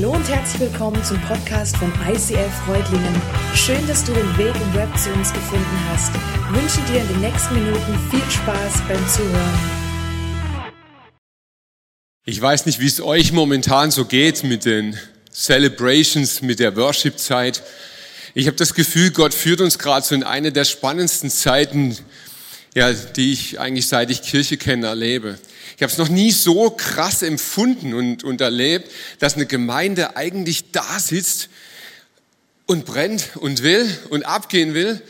Hallo und herzlich willkommen zum Podcast von ICF Freudlingen. Schön, dass du den Weg im Web zu uns gefunden hast. Ich wünsche dir in den nächsten Minuten viel Spaß beim Zuhören. Ich weiß nicht, wie es euch momentan so geht mit den Celebrations, mit der Worship-Zeit. Ich habe das Gefühl, Gott führt uns gerade so in eine der spannendsten Zeiten, ja, die ich eigentlich seit ich Kirche kenne, erlebe. Ich habe es noch nie so krass empfunden und, und erlebt, dass eine Gemeinde eigentlich da sitzt und brennt und will und abgehen will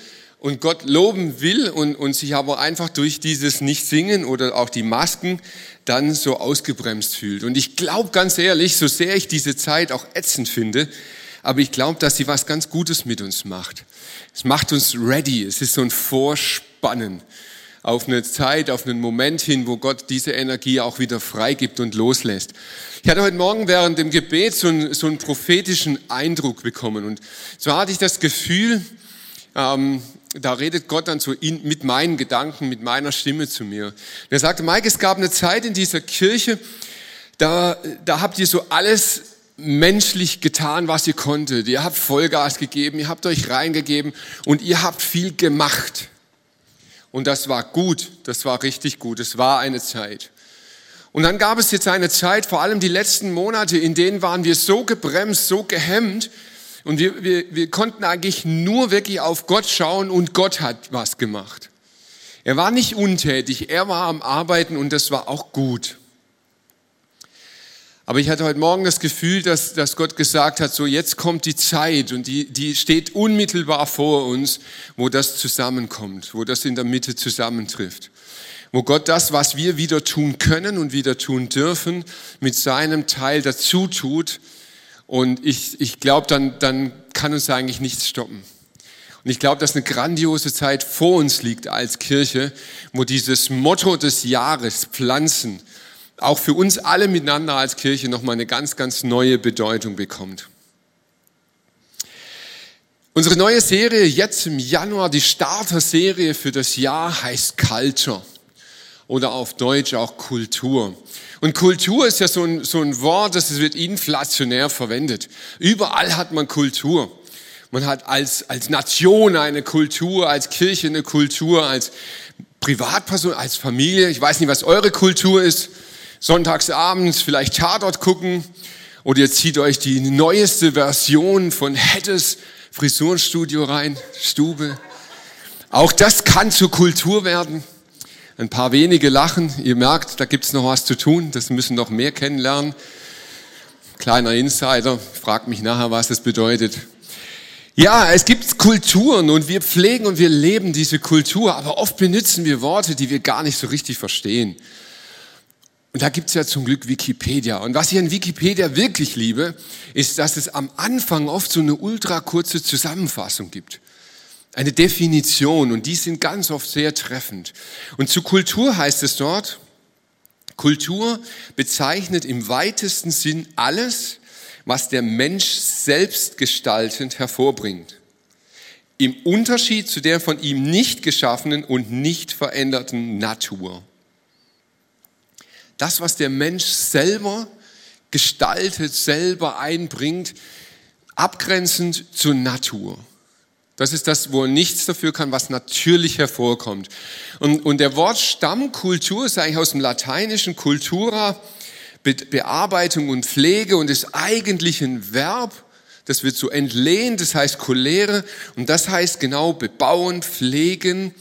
und Gott loben will und, und sich aber einfach durch dieses Nicht-Singen oder auch die Masken dann so ausgebremst fühlt. Und ich glaube ganz ehrlich, so sehr ich diese Zeit auch ätzend finde, aber ich glaube, dass sie was ganz Gutes mit uns macht. Es macht uns ready. Es ist so ein Vorspannen auf eine Zeit, auf einen Moment hin, wo Gott diese Energie auch wieder freigibt und loslässt. Ich hatte heute Morgen während dem Gebet so einen, so einen prophetischen Eindruck bekommen. Und zwar hatte ich das Gefühl, ähm, da redet Gott dann so in, mit meinen Gedanken, mit meiner Stimme zu mir. Und er sagte, Mike, es gab eine Zeit in dieser Kirche, da, da habt ihr so alles menschlich getan, was ihr konntet. Ihr habt Vollgas gegeben, ihr habt euch reingegeben und ihr habt viel gemacht. Und das war gut, das war richtig gut, es war eine Zeit. Und dann gab es jetzt eine Zeit, vor allem die letzten Monate, in denen waren wir so gebremst, so gehemmt und wir, wir, wir konnten eigentlich nur wirklich auf Gott schauen und Gott hat was gemacht. Er war nicht untätig, er war am Arbeiten und das war auch gut. Aber ich hatte heute Morgen das Gefühl, dass, dass Gott gesagt hat, so jetzt kommt die Zeit und die, die steht unmittelbar vor uns, wo das zusammenkommt, wo das in der Mitte zusammentrifft. Wo Gott das, was wir wieder tun können und wieder tun dürfen, mit seinem Teil dazu tut. Und ich, ich glaube, dann, dann kann uns eigentlich nichts stoppen. Und ich glaube, dass eine grandiose Zeit vor uns liegt als Kirche, wo dieses Motto des Jahres, Pflanzen, auch für uns alle miteinander als Kirche nochmal eine ganz, ganz neue Bedeutung bekommt. Unsere neue Serie jetzt im Januar, die Starter-Serie für das Jahr heißt Culture oder auf Deutsch auch Kultur. Und Kultur ist ja so ein, so ein Wort, das wird inflationär verwendet. Überall hat man Kultur. Man hat als, als Nation eine Kultur, als Kirche eine Kultur, als Privatperson, als Familie. Ich weiß nicht, was eure Kultur ist sonntagsabends vielleicht Tatort gucken oder ihr zieht euch die neueste Version von Heddes Frisurenstudio rein, Stube. Auch das kann zur Kultur werden. Ein paar wenige lachen. Ihr merkt, da gibt's noch was zu tun. Das müssen noch mehr kennenlernen. Kleiner Insider, fragt mich nachher, was das bedeutet. Ja, es gibt Kulturen und wir pflegen und wir leben diese Kultur, aber oft benutzen wir Worte, die wir gar nicht so richtig verstehen. Und da gibt's ja zum Glück Wikipedia. Und was ich an Wikipedia wirklich liebe, ist, dass es am Anfang oft so eine ultra kurze Zusammenfassung gibt. Eine Definition. Und die sind ganz oft sehr treffend. Und zu Kultur heißt es dort, Kultur bezeichnet im weitesten Sinn alles, was der Mensch selbstgestaltend hervorbringt. Im Unterschied zu der von ihm nicht geschaffenen und nicht veränderten Natur. Das, was der Mensch selber gestaltet, selber einbringt, abgrenzend zur Natur. Das ist das, wo er nichts dafür kann, was natürlich hervorkommt. Und, und der Wortstamm Kultur ist eigentlich aus dem lateinischen Cultura, Be Bearbeitung und Pflege und ist eigentlich ein Verb, das wird so entlehnt, das heißt cholere und das heißt genau bebauen, pflegen,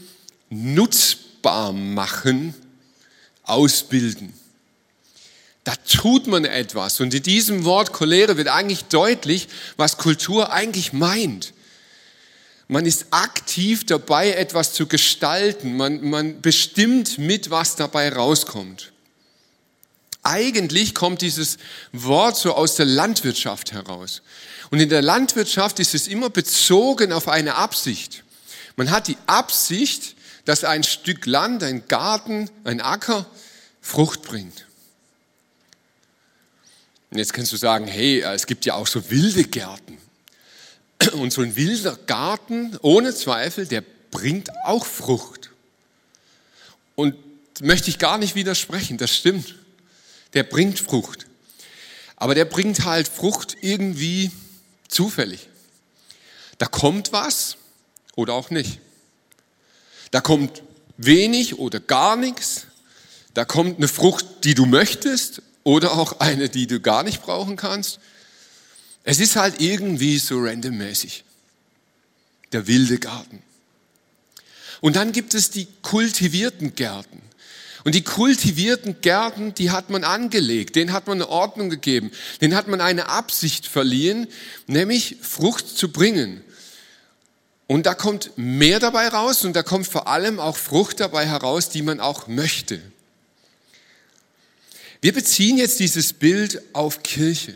nutzbar machen, ausbilden. Da tut man etwas. Und in diesem Wort Cholere wird eigentlich deutlich, was Kultur eigentlich meint. Man ist aktiv dabei, etwas zu gestalten. Man, man bestimmt mit, was dabei rauskommt. Eigentlich kommt dieses Wort so aus der Landwirtschaft heraus. Und in der Landwirtschaft ist es immer bezogen auf eine Absicht. Man hat die Absicht, dass ein Stück Land, ein Garten, ein Acker Frucht bringt. Und jetzt kannst du sagen, hey, es gibt ja auch so wilde Gärten. Und so ein wilder Garten, ohne Zweifel, der bringt auch Frucht. Und möchte ich gar nicht widersprechen, das stimmt. Der bringt Frucht. Aber der bringt halt Frucht irgendwie zufällig. Da kommt was oder auch nicht. Da kommt wenig oder gar nichts. Da kommt eine Frucht, die du möchtest oder auch eine, die du gar nicht brauchen kannst. Es ist halt irgendwie so randommäßig. Der wilde Garten. Und dann gibt es die kultivierten Gärten. Und die kultivierten Gärten, die hat man angelegt, denen hat man eine Ordnung gegeben, denen hat man eine Absicht verliehen, nämlich Frucht zu bringen. Und da kommt mehr dabei raus und da kommt vor allem auch Frucht dabei heraus, die man auch möchte. Wir beziehen jetzt dieses Bild auf Kirche.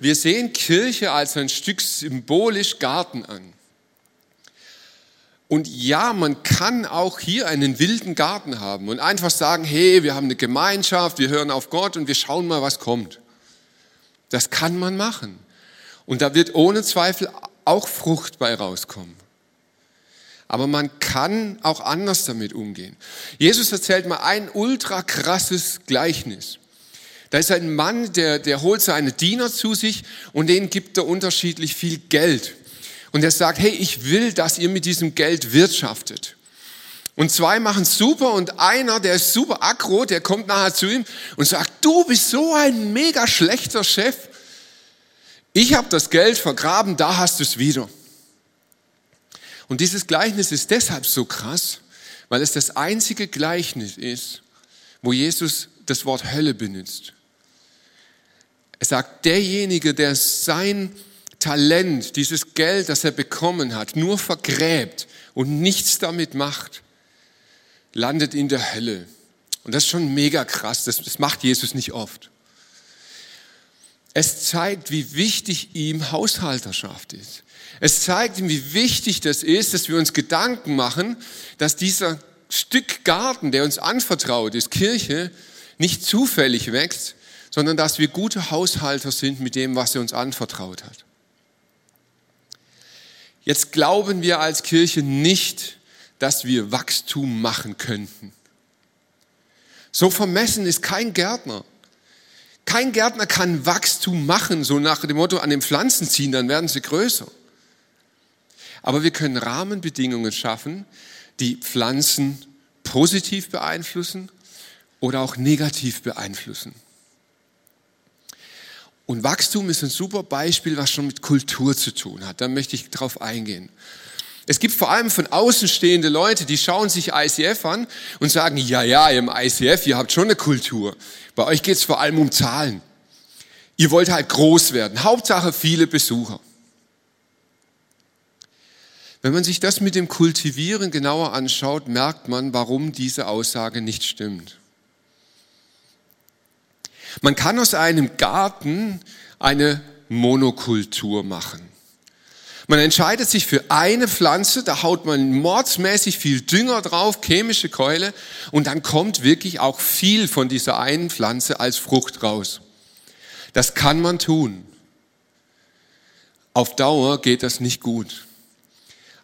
Wir sehen Kirche als ein Stück symbolisch Garten an. Und ja, man kann auch hier einen wilden Garten haben und einfach sagen, hey, wir haben eine Gemeinschaft, wir hören auf Gott und wir schauen mal, was kommt. Das kann man machen. Und da wird ohne Zweifel auch Frucht bei rauskommen. Aber man kann auch anders damit umgehen. Jesus erzählt mal ein ultra krasses Gleichnis. Da ist ein Mann, der, der holt seine Diener zu sich und denen gibt er unterschiedlich viel Geld. Und er sagt, hey, ich will, dass ihr mit diesem Geld wirtschaftet. Und zwei machen super und einer, der ist super aggro, der kommt nachher zu ihm und sagt, du bist so ein mega schlechter Chef. Ich habe das Geld vergraben, da hast du es wieder. Und dieses Gleichnis ist deshalb so krass, weil es das einzige Gleichnis ist, wo Jesus das Wort Hölle benutzt. Er sagt, derjenige, der sein Talent, dieses Geld, das er bekommen hat, nur vergräbt und nichts damit macht, landet in der Hölle. Und das ist schon mega krass, das, das macht Jesus nicht oft. Es zeigt, wie wichtig ihm Haushalterschaft ist. Es zeigt ihm, wie wichtig das ist, dass wir uns Gedanken machen, dass dieser Stück Garten, der uns anvertraut ist, Kirche, nicht zufällig wächst, sondern dass wir gute Haushalter sind mit dem, was er uns anvertraut hat. Jetzt glauben wir als Kirche nicht, dass wir Wachstum machen könnten. So vermessen ist kein Gärtner. Kein Gärtner kann Wachstum machen, so nach dem Motto an den Pflanzen ziehen, dann werden sie größer. Aber wir können Rahmenbedingungen schaffen, die Pflanzen positiv beeinflussen oder auch negativ beeinflussen. Und Wachstum ist ein super Beispiel, was schon mit Kultur zu tun hat. Da möchte ich drauf eingehen. Es gibt vor allem von außen stehende Leute, die schauen sich ICF an und sagen, ja, ja, im ICF, ihr habt schon eine Kultur. Bei euch geht es vor allem um Zahlen. Ihr wollt halt groß werden. Hauptsache viele Besucher. Wenn man sich das mit dem Kultivieren genauer anschaut, merkt man, warum diese Aussage nicht stimmt. Man kann aus einem Garten eine Monokultur machen. Man entscheidet sich für eine Pflanze, da haut man mordsmäßig viel Dünger drauf, chemische Keule, und dann kommt wirklich auch viel von dieser einen Pflanze als Frucht raus. Das kann man tun. Auf Dauer geht das nicht gut.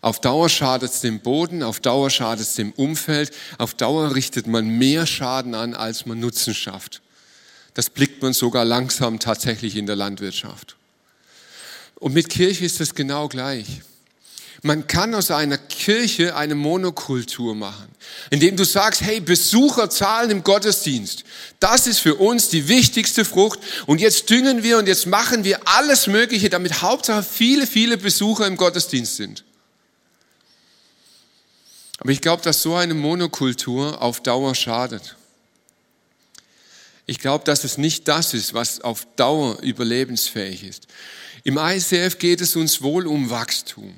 Auf Dauer schadet es dem Boden, auf Dauer schadet es dem Umfeld, auf Dauer richtet man mehr Schaden an, als man Nutzen schafft. Das blickt man sogar langsam tatsächlich in der Landwirtschaft. Und mit Kirche ist es genau gleich. Man kann aus einer Kirche eine Monokultur machen, indem du sagst, hey, Besucherzahlen im Gottesdienst, das ist für uns die wichtigste Frucht und jetzt düngen wir und jetzt machen wir alles Mögliche, damit Hauptsache viele, viele Besucher im Gottesdienst sind. Aber ich glaube, dass so eine Monokultur auf Dauer schadet. Ich glaube, dass es nicht das ist, was auf Dauer überlebensfähig ist. Im ICF geht es uns wohl um Wachstum,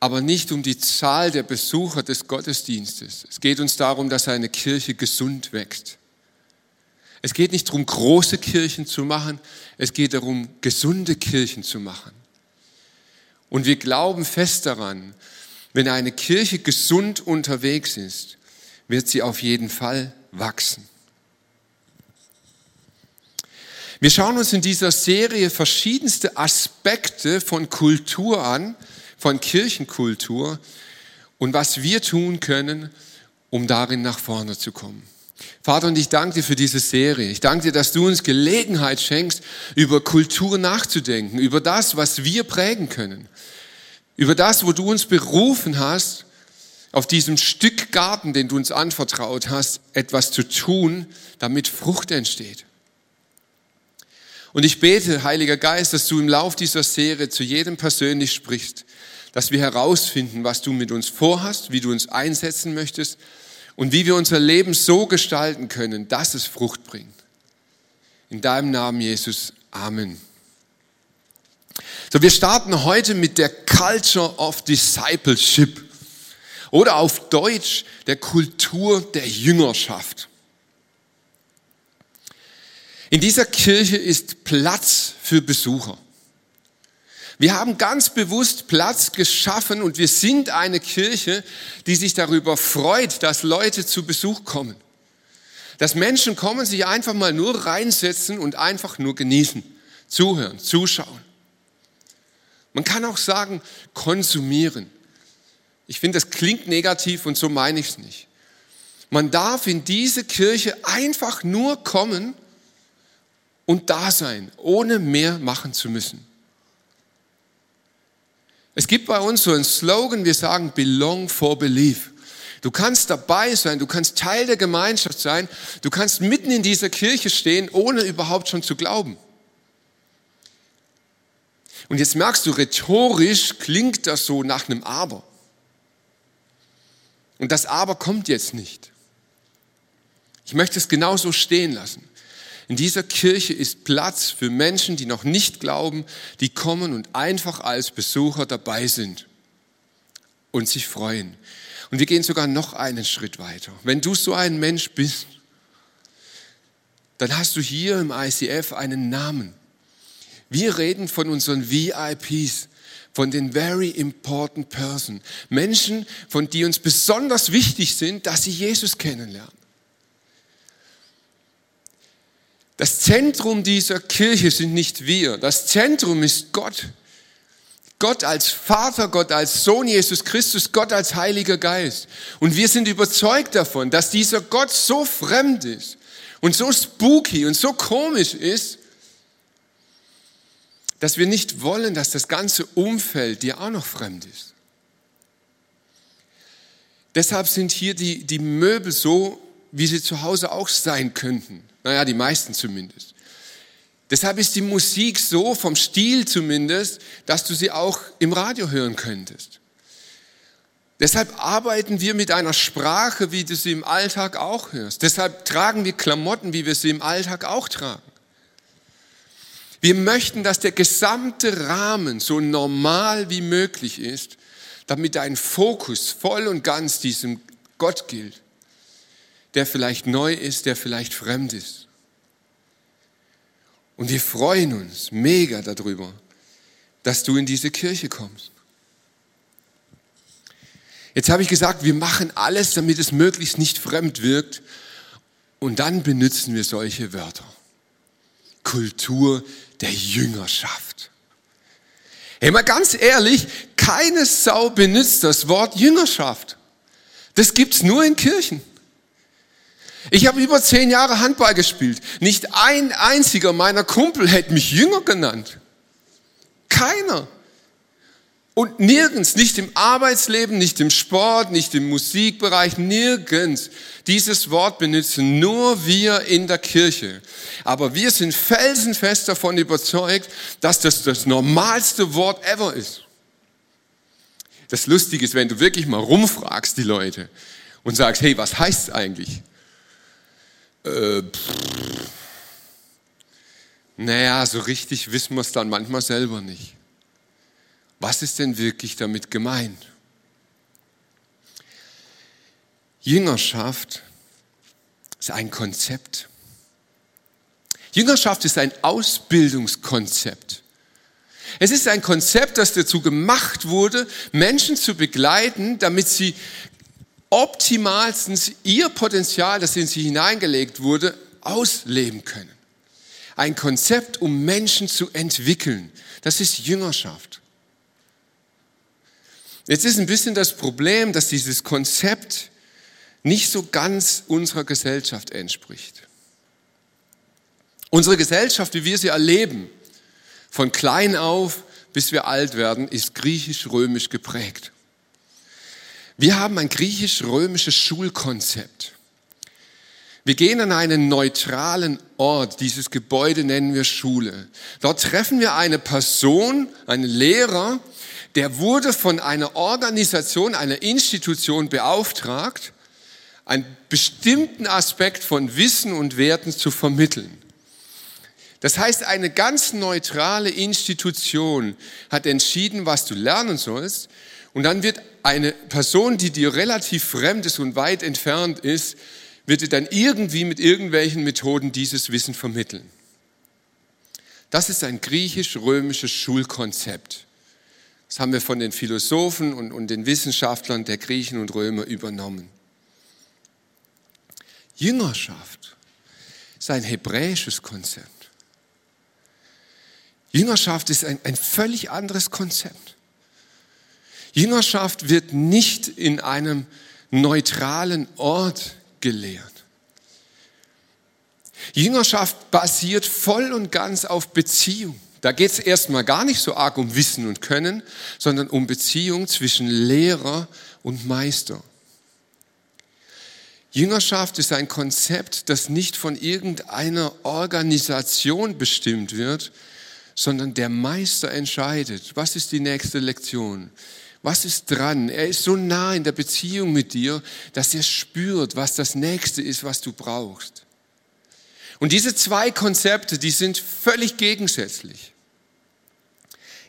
aber nicht um die Zahl der Besucher des Gottesdienstes. Es geht uns darum, dass eine Kirche gesund wächst. Es geht nicht darum, große Kirchen zu machen, es geht darum, gesunde Kirchen zu machen. Und wir glauben fest daran, wenn eine Kirche gesund unterwegs ist, wird sie auf jeden Fall wachsen. Wir schauen uns in dieser Serie verschiedenste Aspekte von Kultur an, von Kirchenkultur und was wir tun können, um darin nach vorne zu kommen. Vater, und ich danke dir für diese Serie. Ich danke dir, dass du uns Gelegenheit schenkst, über Kultur nachzudenken, über das, was wir prägen können, über das, wo du uns berufen hast, auf diesem Stück Garten, den du uns anvertraut hast, etwas zu tun, damit Frucht entsteht. Und ich bete, Heiliger Geist, dass du im Lauf dieser Serie zu jedem persönlich sprichst, dass wir herausfinden, was du mit uns vorhast, wie du uns einsetzen möchtest und wie wir unser Leben so gestalten können, dass es Frucht bringt. In deinem Namen, Jesus. Amen. So, wir starten heute mit der Culture of Discipleship oder auf Deutsch der Kultur der Jüngerschaft. In dieser Kirche ist Platz für Besucher. Wir haben ganz bewusst Platz geschaffen und wir sind eine Kirche, die sich darüber freut, dass Leute zu Besuch kommen. Dass Menschen kommen, sich einfach mal nur reinsetzen und einfach nur genießen, zuhören, zuschauen. Man kann auch sagen, konsumieren. Ich finde, das klingt negativ und so meine ich es nicht. Man darf in diese Kirche einfach nur kommen und da sein, ohne mehr machen zu müssen. Es gibt bei uns so einen Slogan, wir sagen Belong for Belief. Du kannst dabei sein, du kannst Teil der Gemeinschaft sein, du kannst mitten in dieser Kirche stehen, ohne überhaupt schon zu glauben. Und jetzt merkst du, rhetorisch klingt das so nach einem Aber. Und das Aber kommt jetzt nicht. Ich möchte es genauso stehen lassen. In dieser Kirche ist Platz für Menschen, die noch nicht glauben, die kommen und einfach als Besucher dabei sind und sich freuen. Und wir gehen sogar noch einen Schritt weiter. Wenn du so ein Mensch bist, dann hast du hier im ICF einen Namen. Wir reden von unseren VIPs, von den very important person. Menschen, von die uns besonders wichtig sind, dass sie Jesus kennenlernen. Das Zentrum dieser Kirche sind nicht wir. Das Zentrum ist Gott. Gott als Vater, Gott als Sohn Jesus Christus, Gott als Heiliger Geist. Und wir sind überzeugt davon, dass dieser Gott so fremd ist und so spooky und so komisch ist, dass wir nicht wollen, dass das ganze Umfeld dir auch noch fremd ist. Deshalb sind hier die, die Möbel so, wie sie zu Hause auch sein könnten. Naja, die meisten zumindest. Deshalb ist die Musik so, vom Stil zumindest, dass du sie auch im Radio hören könntest. Deshalb arbeiten wir mit einer Sprache, wie du sie im Alltag auch hörst. Deshalb tragen wir Klamotten, wie wir sie im Alltag auch tragen. Wir möchten, dass der gesamte Rahmen so normal wie möglich ist, damit dein Fokus voll und ganz diesem Gott gilt, der vielleicht neu ist, der vielleicht fremd ist. Und wir freuen uns mega darüber, dass du in diese Kirche kommst. Jetzt habe ich gesagt, wir machen alles, damit es möglichst nicht fremd wirkt. Und dann benutzen wir solche Wörter. Kultur der Jüngerschaft. Hey, mal ganz ehrlich, keine Sau benutzt das Wort Jüngerschaft. Das gibt's nur in Kirchen. Ich habe über zehn Jahre Handball gespielt. Nicht ein einziger meiner Kumpel hätte mich Jünger genannt. Keiner. Und nirgends, nicht im Arbeitsleben, nicht im Sport, nicht im Musikbereich, nirgends. Dieses Wort benutzen nur wir in der Kirche. Aber wir sind felsenfest davon überzeugt, dass das das normalste Wort ever ist. Das Lustige ist, wenn du wirklich mal rumfragst die Leute und sagst, hey, was heißt es eigentlich? Äh, naja, so richtig wissen wir es dann manchmal selber nicht. Was ist denn wirklich damit gemeint? Jüngerschaft ist ein Konzept. Jüngerschaft ist ein Ausbildungskonzept. Es ist ein Konzept, das dazu gemacht wurde, Menschen zu begleiten, damit sie optimalstens ihr Potenzial, das in sie hineingelegt wurde, ausleben können. Ein Konzept, um Menschen zu entwickeln. Das ist Jüngerschaft. Jetzt ist ein bisschen das Problem, dass dieses Konzept nicht so ganz unserer Gesellschaft entspricht. Unsere Gesellschaft, wie wir sie erleben, von klein auf bis wir alt werden, ist griechisch-römisch geprägt. Wir haben ein griechisch-römisches Schulkonzept. Wir gehen an einen neutralen Ort. Dieses Gebäude nennen wir Schule. Dort treffen wir eine Person, einen Lehrer, der wurde von einer Organisation, einer Institution beauftragt, einen bestimmten Aspekt von Wissen und Werten zu vermitteln. Das heißt, eine ganz neutrale Institution hat entschieden, was du lernen sollst. Und dann wird eine Person, die dir relativ fremd ist und weit entfernt ist, wird dir dann irgendwie mit irgendwelchen Methoden dieses Wissen vermitteln. Das ist ein griechisch-römisches Schulkonzept. Das haben wir von den Philosophen und, und den Wissenschaftlern der Griechen und Römer übernommen. Jüngerschaft ist ein hebräisches Konzept. Jüngerschaft ist ein, ein völlig anderes Konzept. Jüngerschaft wird nicht in einem neutralen Ort gelehrt. Jüngerschaft basiert voll und ganz auf Beziehung. Da geht es erstmal gar nicht so arg um Wissen und Können, sondern um Beziehung zwischen Lehrer und Meister. Jüngerschaft ist ein Konzept, das nicht von irgendeiner Organisation bestimmt wird, sondern der Meister entscheidet, was ist die nächste Lektion, was ist dran. Er ist so nah in der Beziehung mit dir, dass er spürt, was das nächste ist, was du brauchst. Und diese zwei Konzepte, die sind völlig gegensätzlich.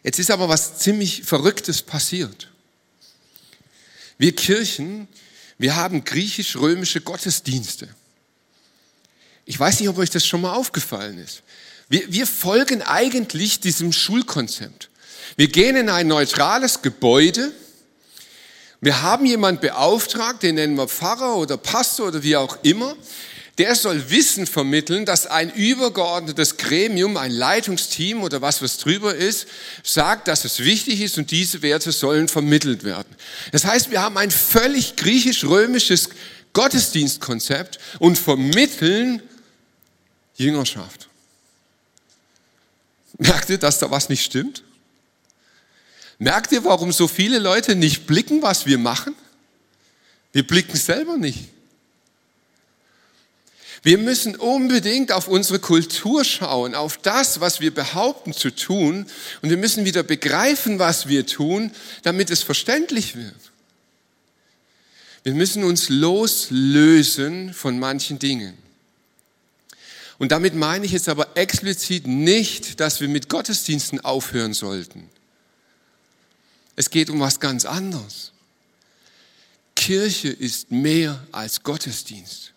Jetzt ist aber was ziemlich Verrücktes passiert. Wir Kirchen, wir haben griechisch-römische Gottesdienste. Ich weiß nicht, ob euch das schon mal aufgefallen ist. Wir, wir folgen eigentlich diesem Schulkonzept. Wir gehen in ein neutrales Gebäude. Wir haben jemand beauftragt, den nennen wir Pfarrer oder Pastor oder wie auch immer. Der soll Wissen vermitteln, dass ein übergeordnetes Gremium, ein Leitungsteam oder was was drüber ist, sagt, dass es wichtig ist und diese Werte sollen vermittelt werden. Das heißt, wir haben ein völlig griechisch-römisches Gottesdienstkonzept und vermitteln Jüngerschaft. Merkt ihr, dass da was nicht stimmt? Merkt ihr, warum so viele Leute nicht blicken, was wir machen? Wir blicken selber nicht. Wir müssen unbedingt auf unsere Kultur schauen, auf das, was wir behaupten zu tun. Und wir müssen wieder begreifen, was wir tun, damit es verständlich wird. Wir müssen uns loslösen von manchen Dingen. Und damit meine ich jetzt aber explizit nicht, dass wir mit Gottesdiensten aufhören sollten. Es geht um was ganz anderes. Kirche ist mehr als Gottesdienst.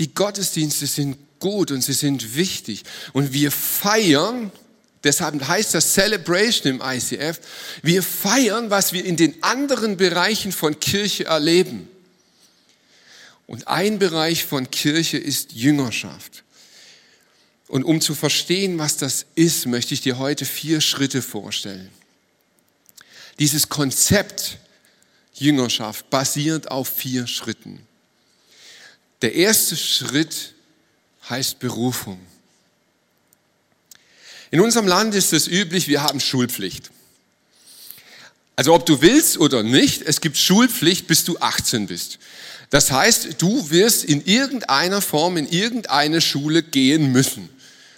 Die Gottesdienste sind gut und sie sind wichtig. Und wir feiern, deshalb heißt das Celebration im ICF, wir feiern, was wir in den anderen Bereichen von Kirche erleben. Und ein Bereich von Kirche ist Jüngerschaft. Und um zu verstehen, was das ist, möchte ich dir heute vier Schritte vorstellen. Dieses Konzept Jüngerschaft basiert auf vier Schritten. Der erste Schritt heißt Berufung. In unserem Land ist es üblich, wir haben Schulpflicht. Also ob du willst oder nicht, es gibt Schulpflicht, bis du 18 bist. Das heißt, du wirst in irgendeiner Form in irgendeine Schule gehen müssen,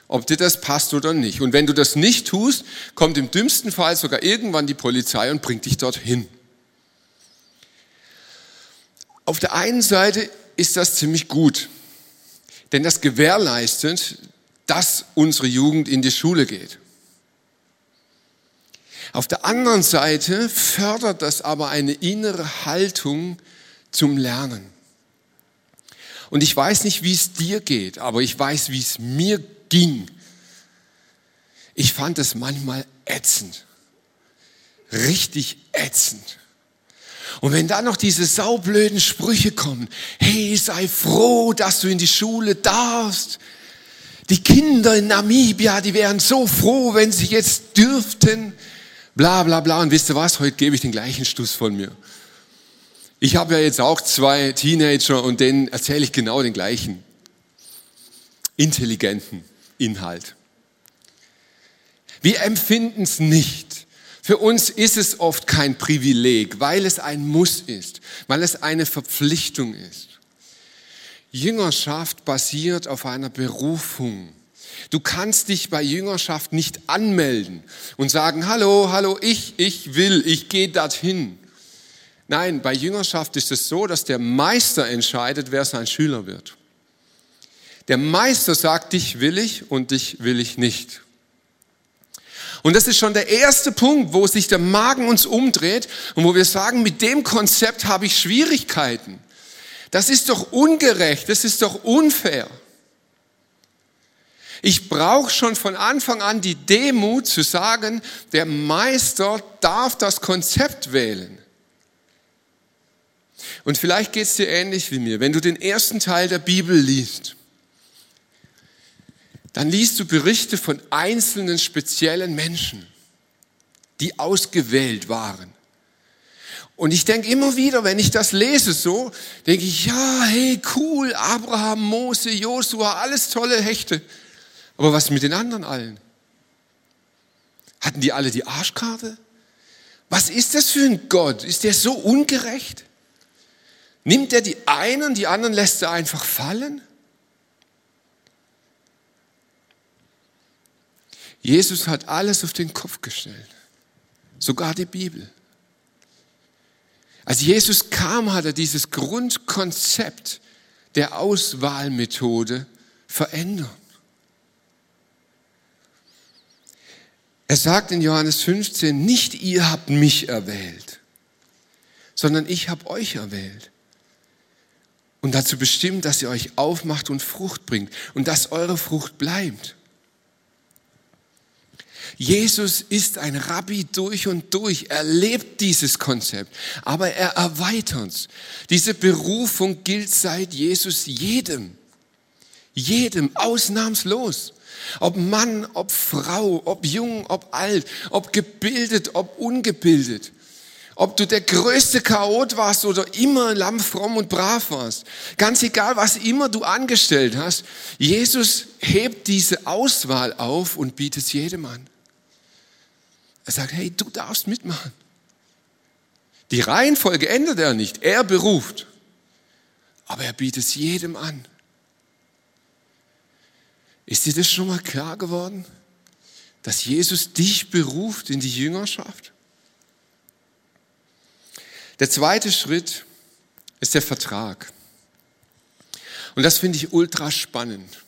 ob dir das passt oder nicht. Und wenn du das nicht tust, kommt im dümmsten Fall sogar irgendwann die Polizei und bringt dich dorthin. Auf der einen Seite ist das ziemlich gut, denn das gewährleistet, dass unsere Jugend in die Schule geht. Auf der anderen Seite fördert das aber eine innere Haltung zum Lernen. Und ich weiß nicht, wie es dir geht, aber ich weiß, wie es mir ging. Ich fand es manchmal ätzend. Richtig ätzend. Und wenn dann noch diese saublöden Sprüche kommen, hey, sei froh, dass du in die Schule darfst. Die Kinder in Namibia, die wären so froh, wenn sie jetzt dürften. Bla bla bla. Und wisst ihr was, heute gebe ich den gleichen Stuss von mir. Ich habe ja jetzt auch zwei Teenager und denen erzähle ich genau den gleichen intelligenten Inhalt. Wir empfinden es nicht. Für uns ist es oft kein Privileg, weil es ein Muss ist, weil es eine Verpflichtung ist. Jüngerschaft basiert auf einer Berufung. Du kannst dich bei Jüngerschaft nicht anmelden und sagen, hallo, hallo, ich, ich will, ich gehe dorthin. Nein, bei Jüngerschaft ist es so, dass der Meister entscheidet, wer sein Schüler wird. Der Meister sagt, dich will ich und dich will ich nicht. Und das ist schon der erste Punkt, wo sich der Magen uns umdreht und wo wir sagen, mit dem Konzept habe ich Schwierigkeiten. Das ist doch ungerecht, das ist doch unfair. Ich brauche schon von Anfang an die Demut zu sagen, der Meister darf das Konzept wählen. Und vielleicht geht es dir ähnlich wie mir. Wenn du den ersten Teil der Bibel liest, dann liest du Berichte von einzelnen speziellen Menschen, die ausgewählt waren. Und ich denke immer wieder, wenn ich das lese so, denke ich, ja, hey, cool, Abraham, Mose, Josua, alles tolle Hechte. Aber was mit den anderen allen? Hatten die alle die Arschkarte? Was ist das für ein Gott? Ist der so ungerecht? Nimmt er die einen, die anderen lässt er einfach fallen? Jesus hat alles auf den Kopf gestellt, sogar die Bibel. Als Jesus kam, hat er dieses Grundkonzept der Auswahlmethode verändert. Er sagt in Johannes 15, nicht ihr habt mich erwählt, sondern ich habe euch erwählt und dazu bestimmt, dass ihr euch aufmacht und Frucht bringt und dass eure Frucht bleibt. Jesus ist ein Rabbi durch und durch. Er lebt dieses Konzept, aber er erweitert es. Diese Berufung gilt seit Jesus jedem. Jedem, ausnahmslos. Ob Mann, ob Frau, ob jung, ob alt, ob gebildet, ob ungebildet. Ob du der größte Chaot warst oder immer lamm, fromm und brav warst. Ganz egal, was immer du angestellt hast. Jesus hebt diese Auswahl auf und bietet es jedem an. Er sagt, hey, du darfst mitmachen. Die Reihenfolge ändert er nicht. Er beruft. Aber er bietet es jedem an. Ist dir das schon mal klar geworden? Dass Jesus dich beruft in die Jüngerschaft? Der zweite Schritt ist der Vertrag. Und das finde ich ultra spannend.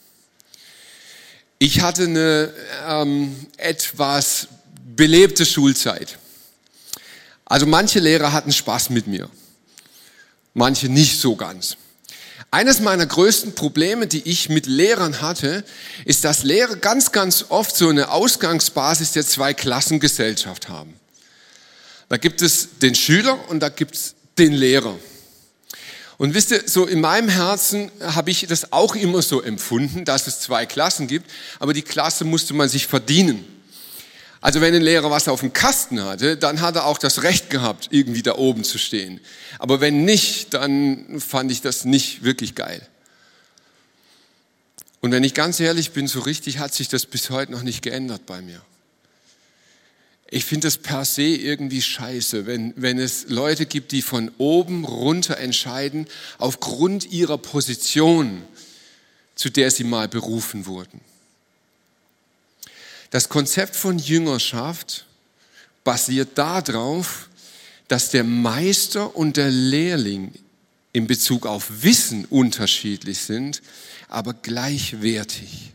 Ich hatte eine ähm, etwas belebte Schulzeit. Also manche Lehrer hatten Spaß mit mir, manche nicht so ganz. Eines meiner größten Probleme, die ich mit Lehrern hatte, ist, dass Lehrer ganz, ganz oft so eine Ausgangsbasis der Zweiklassengesellschaft haben. Da gibt es den Schüler und da gibt es den Lehrer. Und wisst ihr, so in meinem Herzen habe ich das auch immer so empfunden, dass es zwei Klassen gibt, aber die Klasse musste man sich verdienen. Also wenn ein Lehrer was auf dem Kasten hatte, dann hat er auch das Recht gehabt, irgendwie da oben zu stehen. Aber wenn nicht, dann fand ich das nicht wirklich geil. Und wenn ich ganz ehrlich bin, so richtig hat sich das bis heute noch nicht geändert bei mir. Ich finde das per se irgendwie scheiße, wenn, wenn es Leute gibt, die von oben runter entscheiden, aufgrund ihrer Position, zu der sie mal berufen wurden. Das Konzept von Jüngerschaft basiert darauf, dass der Meister und der Lehrling in Bezug auf Wissen unterschiedlich sind, aber gleichwertig.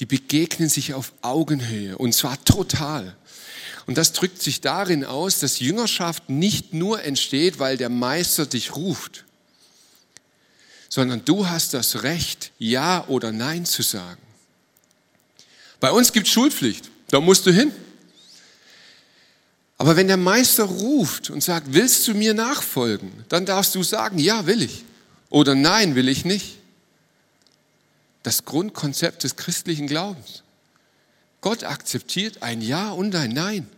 Die begegnen sich auf Augenhöhe und zwar total. Und das drückt sich darin aus, dass Jüngerschaft nicht nur entsteht, weil der Meister dich ruft, sondern du hast das Recht, Ja oder Nein zu sagen. Bei uns gibt es Schulpflicht, da musst du hin. Aber wenn der Meister ruft und sagt, willst du mir nachfolgen, dann darfst du sagen, ja, will ich. Oder nein, will ich nicht. Das Grundkonzept des christlichen Glaubens. Gott akzeptiert ein Ja und ein Nein.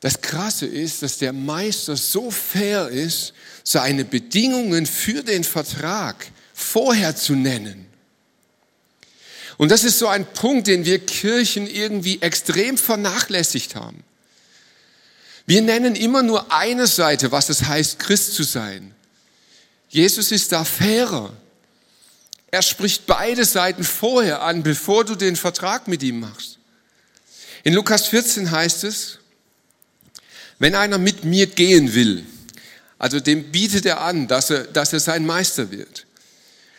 Das Krasse ist, dass der Meister so fair ist, seine Bedingungen für den Vertrag vorher zu nennen. Und das ist so ein Punkt, den wir Kirchen irgendwie extrem vernachlässigt haben. Wir nennen immer nur eine Seite, was es heißt, Christ zu sein. Jesus ist da fairer. Er spricht beide Seiten vorher an, bevor du den Vertrag mit ihm machst. In Lukas 14 heißt es, wenn einer mit mir gehen will, also dem bietet er an, dass er, dass er sein Meister wird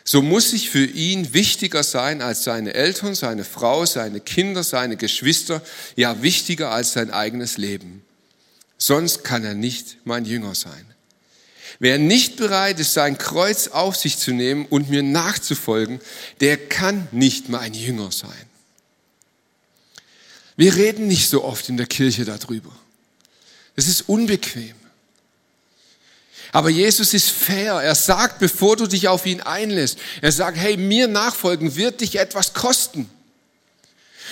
so muss ich für ihn wichtiger sein als seine Eltern, seine Frau, seine Kinder, seine Geschwister, ja wichtiger als sein eigenes Leben. Sonst kann er nicht mein Jünger sein. Wer nicht bereit ist, sein Kreuz auf sich zu nehmen und mir nachzufolgen, der kann nicht mein Jünger sein. Wir reden nicht so oft in der Kirche darüber. Es ist unbequem. Aber Jesus ist fair. Er sagt, bevor du dich auf ihn einlässt, er sagt, hey, mir nachfolgen wird dich etwas kosten.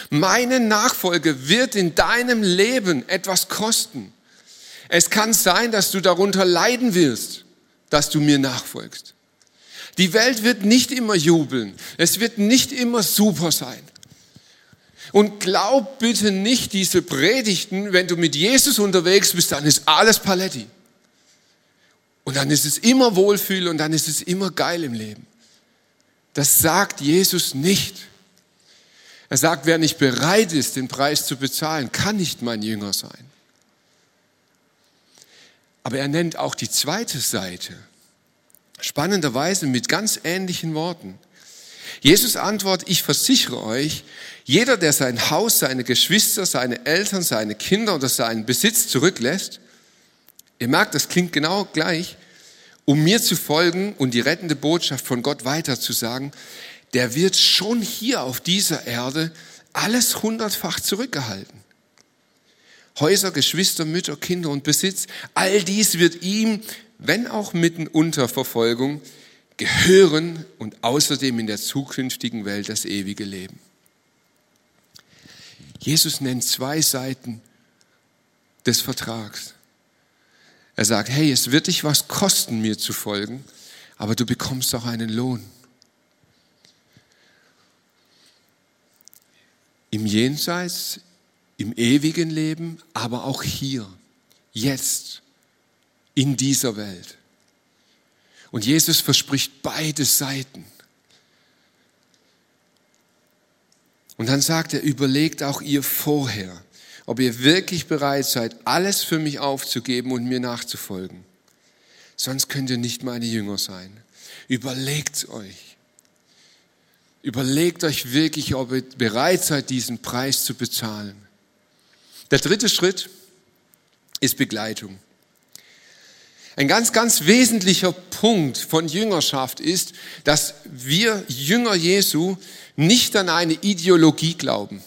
Meine Nachfolge wird in deinem Leben etwas kosten. Es kann sein, dass du darunter leiden wirst, dass du mir nachfolgst. Die Welt wird nicht immer jubeln. Es wird nicht immer super sein. Und glaub bitte nicht diese Predigten, wenn du mit Jesus unterwegs bist, dann ist alles Paletti. Und dann ist es immer Wohlfühl und dann ist es immer geil im Leben. Das sagt Jesus nicht. Er sagt, wer nicht bereit ist, den Preis zu bezahlen, kann nicht mein Jünger sein. Aber er nennt auch die zweite Seite. Spannenderweise mit ganz ähnlichen Worten. Jesus antwortet, ich versichere euch, jeder, der sein Haus, seine Geschwister, seine Eltern, seine Kinder oder seinen Besitz zurücklässt, Ihr merkt, das klingt genau gleich. Um mir zu folgen und die rettende Botschaft von Gott weiterzusagen, der wird schon hier auf dieser Erde alles hundertfach zurückgehalten. Häuser, Geschwister, Mütter, Kinder und Besitz, all dies wird ihm, wenn auch mitten unter Verfolgung, gehören und außerdem in der zukünftigen Welt das ewige Leben. Jesus nennt zwei Seiten des Vertrags. Er sagt, hey, es wird dich was kosten, mir zu folgen, aber du bekommst auch einen Lohn. Im Jenseits, im ewigen Leben, aber auch hier, jetzt, in dieser Welt. Und Jesus verspricht beide Seiten. Und dann sagt er, überlegt auch ihr vorher ob ihr wirklich bereit seid, alles für mich aufzugeben und mir nachzufolgen. Sonst könnt ihr nicht meine Jünger sein. Überlegt euch. Überlegt euch wirklich, ob ihr bereit seid, diesen Preis zu bezahlen. Der dritte Schritt ist Begleitung. Ein ganz, ganz wesentlicher Punkt von Jüngerschaft ist, dass wir Jünger Jesu nicht an eine Ideologie glauben.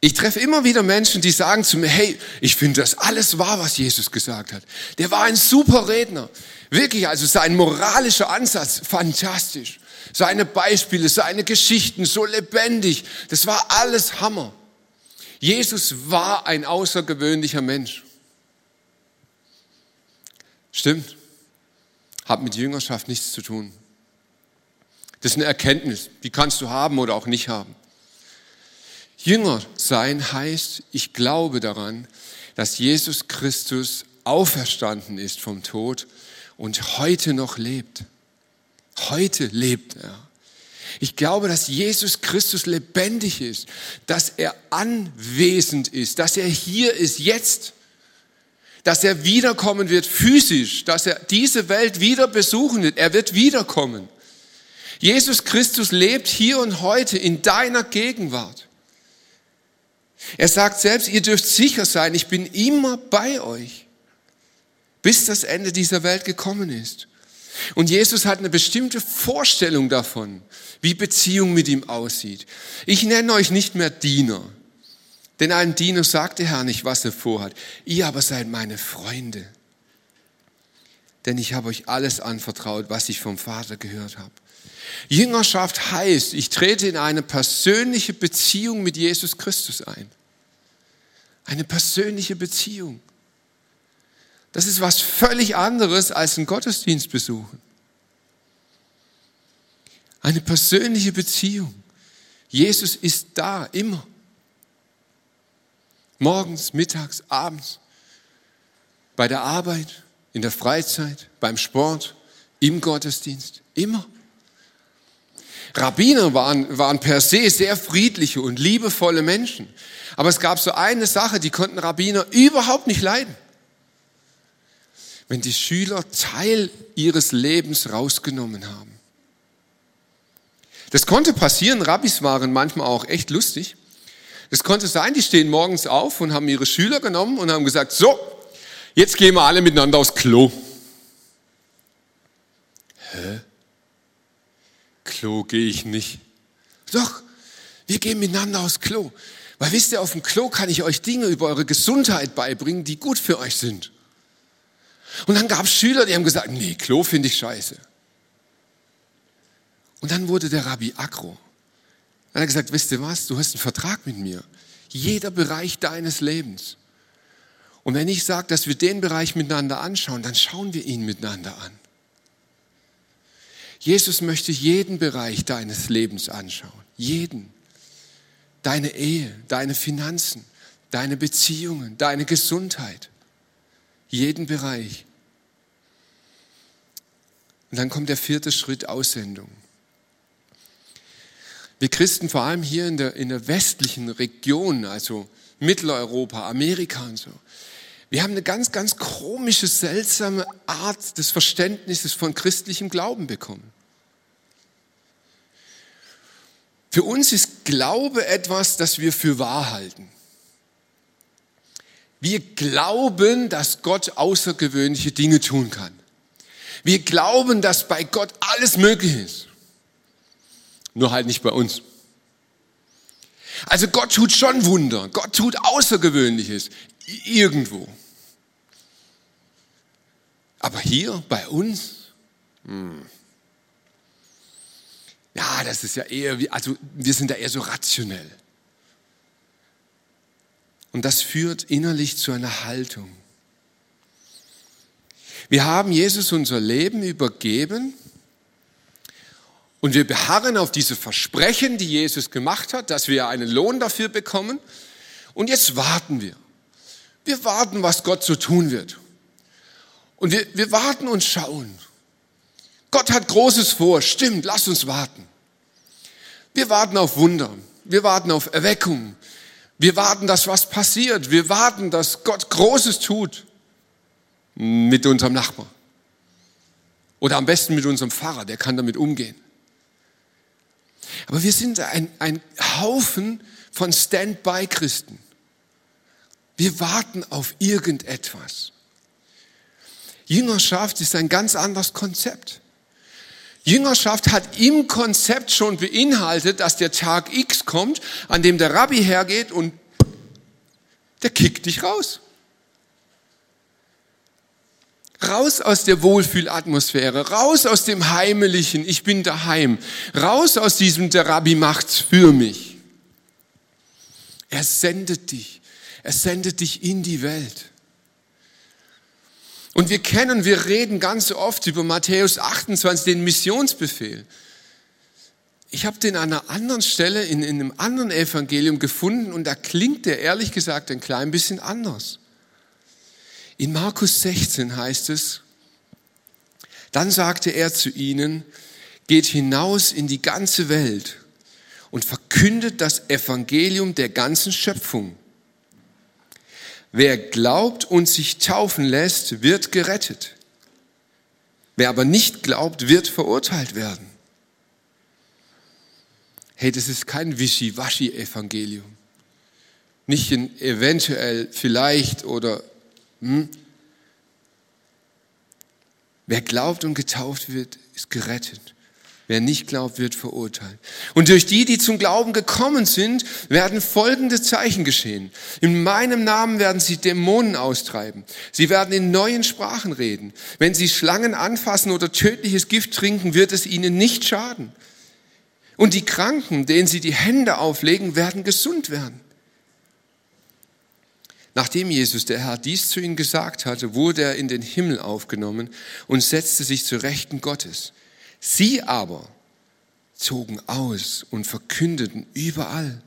Ich treffe immer wieder Menschen, die sagen zu mir, hey, ich finde das alles wahr, was Jesus gesagt hat. Der war ein super Redner. Wirklich, also sein moralischer Ansatz, fantastisch. Seine Beispiele, seine Geschichten, so lebendig. Das war alles Hammer. Jesus war ein außergewöhnlicher Mensch. Stimmt. Hat mit Jüngerschaft nichts zu tun. Das ist eine Erkenntnis, die kannst du haben oder auch nicht haben. Jünger sein heißt, ich glaube daran, dass Jesus Christus auferstanden ist vom Tod und heute noch lebt. Heute lebt er. Ich glaube, dass Jesus Christus lebendig ist, dass er anwesend ist, dass er hier ist jetzt, dass er wiederkommen wird physisch, dass er diese Welt wieder besuchen wird. Er wird wiederkommen. Jesus Christus lebt hier und heute in deiner Gegenwart. Er sagt selbst, ihr dürft sicher sein, ich bin immer bei euch, bis das Ende dieser Welt gekommen ist. Und Jesus hat eine bestimmte Vorstellung davon, wie Beziehung mit ihm aussieht. Ich nenne euch nicht mehr Diener, denn einem Diener sagt der Herr nicht, was er vorhat. Ihr aber seid meine Freunde, denn ich habe euch alles anvertraut, was ich vom Vater gehört habe. Jüngerschaft heißt, ich trete in eine persönliche Beziehung mit Jesus Christus ein. Eine persönliche Beziehung. Das ist was völlig anderes als einen Gottesdienst besuchen. Eine persönliche Beziehung. Jesus ist da, immer. Morgens, mittags, abends, bei der Arbeit, in der Freizeit, beim Sport, im Gottesdienst, immer. Rabbiner waren, waren per se sehr friedliche und liebevolle Menschen. Aber es gab so eine Sache, die konnten Rabbiner überhaupt nicht leiden. Wenn die Schüler Teil ihres Lebens rausgenommen haben. Das konnte passieren, Rabbis waren manchmal auch echt lustig. Das konnte sein, die stehen morgens auf und haben ihre Schüler genommen und haben gesagt, so, jetzt gehen wir alle miteinander aufs Klo. Hä? Klo gehe ich nicht. Doch, wir gehen miteinander aufs Klo. Weil wisst ihr, auf dem Klo kann ich euch Dinge über eure Gesundheit beibringen, die gut für euch sind. Und dann gab es Schüler, die haben gesagt, nee, Klo finde ich scheiße. Und dann wurde der Rabbi aggro. Er hat gesagt, wisst ihr was, du hast einen Vertrag mit mir. Jeder Bereich deines Lebens. Und wenn ich sage, dass wir den Bereich miteinander anschauen, dann schauen wir ihn miteinander an. Jesus möchte jeden Bereich deines Lebens anschauen. Jeden. Deine Ehe, deine Finanzen, deine Beziehungen, deine Gesundheit. Jeden Bereich. Und dann kommt der vierte Schritt Aussendung. Wir Christen, vor allem hier in der, in der westlichen Region, also Mitteleuropa, Amerika und so, wir haben eine ganz, ganz komische, seltsame Art des Verständnisses von christlichem Glauben bekommen. Für uns ist Glaube etwas, das wir für wahr halten. Wir glauben, dass Gott außergewöhnliche Dinge tun kann. Wir glauben, dass bei Gott alles möglich ist. Nur halt nicht bei uns. Also Gott tut schon Wunder. Gott tut Außergewöhnliches. Irgendwo. Aber hier bei uns? Hm. Ja, das ist ja eher, wie, also wir sind da eher so rationell. Und das führt innerlich zu einer Haltung. Wir haben Jesus unser Leben übergeben und wir beharren auf diese Versprechen, die Jesus gemacht hat, dass wir einen Lohn dafür bekommen. Und jetzt warten wir. Wir warten, was Gott so tun wird. Und wir, wir warten und schauen. Gott hat Großes vor. Stimmt, lass uns warten. Wir warten auf Wunder. Wir warten auf Erweckung. Wir warten, dass was passiert. Wir warten, dass Gott Großes tut mit unserem Nachbar. Oder am besten mit unserem Pfarrer, der kann damit umgehen. Aber wir sind ein, ein Haufen von Stand-by-Christen. Wir warten auf irgendetwas. Jüngerschaft ist ein ganz anderes Konzept. Jüngerschaft hat im Konzept schon beinhaltet, dass der Tag X kommt, an dem der Rabbi hergeht und der kickt dich raus. Raus aus der Wohlfühlatmosphäre, raus aus dem Heimlichen, ich bin daheim, raus aus diesem, der Rabbi macht's für mich. Er sendet dich, er sendet dich in die Welt. Und wir kennen, wir reden ganz oft über Matthäus 28, den Missionsbefehl. Ich habe den an einer anderen Stelle in, in einem anderen Evangelium gefunden und da klingt der ehrlich gesagt ein klein bisschen anders. In Markus 16 heißt es, dann sagte er zu ihnen, geht hinaus in die ganze Welt und verkündet das Evangelium der ganzen Schöpfung. Wer glaubt und sich taufen lässt, wird gerettet. Wer aber nicht glaubt, wird verurteilt werden. Hey, das ist kein Wischiwaschi-Evangelium. Nicht ein eventuell, vielleicht oder hm? Wer glaubt und getauft wird, ist gerettet. Wer nicht glaubt, wird verurteilt. Und durch die, die zum Glauben gekommen sind, werden folgende Zeichen geschehen. In meinem Namen werden sie Dämonen austreiben. Sie werden in neuen Sprachen reden. Wenn sie Schlangen anfassen oder tödliches Gift trinken, wird es ihnen nicht schaden. Und die Kranken, denen sie die Hände auflegen, werden gesund werden. Nachdem Jesus, der Herr, dies zu ihnen gesagt hatte, wurde er in den Himmel aufgenommen und setzte sich zu Rechten Gottes. Sie aber zogen aus und verkündeten überall.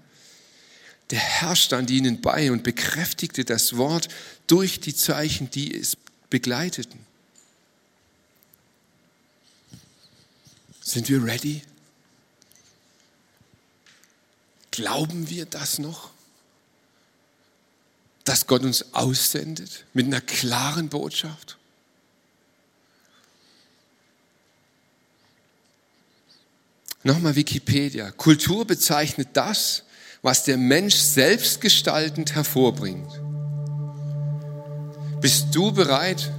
Der Herr stand ihnen bei und bekräftigte das Wort durch die Zeichen, die es begleiteten. Sind wir ready? Glauben wir das noch? dass Gott uns aussendet mit einer klaren Botschaft? Nochmal Wikipedia. Kultur bezeichnet das, was der Mensch selbstgestaltend hervorbringt. Bist du bereit,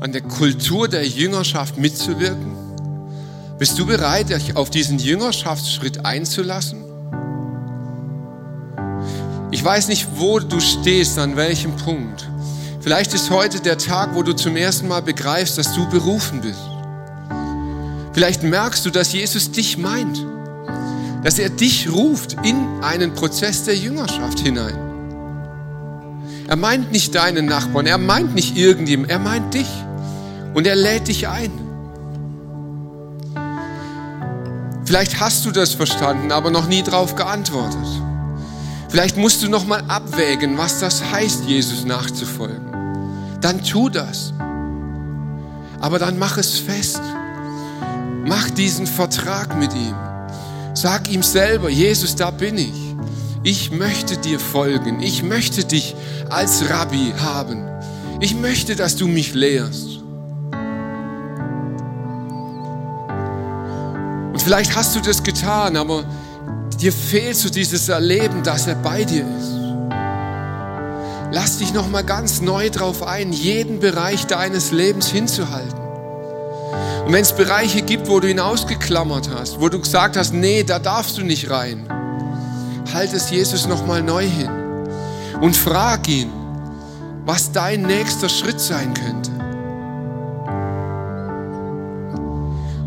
an der Kultur der Jüngerschaft mitzuwirken? Bist du bereit, dich auf diesen Jüngerschaftsschritt einzulassen? Ich weiß nicht, wo du stehst, an welchem Punkt. Vielleicht ist heute der Tag, wo du zum ersten Mal begreifst, dass du berufen bist. Vielleicht merkst du, dass Jesus dich meint, dass er dich ruft in einen Prozess der Jüngerschaft hinein. Er meint nicht deinen Nachbarn, er meint nicht irgendjemand, er meint dich und er lädt dich ein. Vielleicht hast du das verstanden, aber noch nie darauf geantwortet. Vielleicht musst du noch mal abwägen, was das heißt, Jesus nachzufolgen. Dann tu das. Aber dann mach es fest. Mach diesen Vertrag mit ihm. Sag ihm selber, Jesus, da bin ich. Ich möchte dir folgen. Ich möchte dich als Rabbi haben. Ich möchte, dass du mich lehrst. Und vielleicht hast du das getan, aber dir fehlt so dieses Erleben, dass er bei dir ist. Lass dich noch mal ganz neu drauf ein, jeden Bereich deines Lebens hinzuhalten. Und wenn es Bereiche gibt, wo du ihn ausgeklammert hast, wo du gesagt hast, nee, da darfst du nicht rein, halt es Jesus noch mal neu hin und frag ihn, was dein nächster Schritt sein könnte.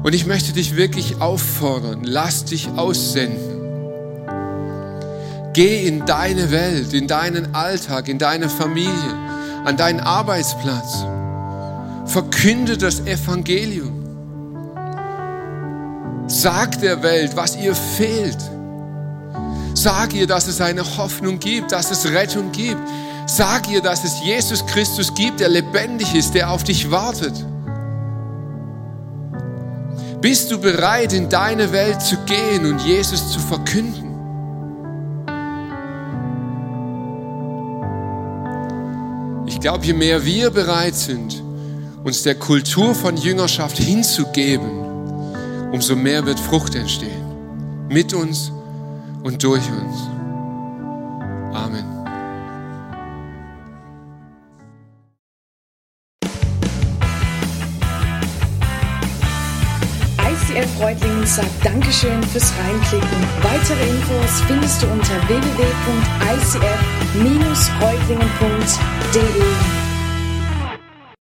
Und ich möchte dich wirklich auffordern, lass dich aussenden. Geh in deine Welt, in deinen Alltag, in deine Familie, an deinen Arbeitsplatz. Verkünde das Evangelium. Sag der Welt, was ihr fehlt. Sag ihr, dass es eine Hoffnung gibt, dass es Rettung gibt. Sag ihr, dass es Jesus Christus gibt, der lebendig ist, der auf dich wartet. Bist du bereit, in deine Welt zu gehen und Jesus zu verkünden? Ich glaube, je mehr wir bereit sind, uns der Kultur von Jüngerschaft hinzugeben, umso mehr wird Frucht entstehen. Mit uns und durch uns. Amen. ICF Reutlingen sagt Dankeschön fürs Reinklicken. Weitere Infos findest du unter www.icf-reutlingen.de.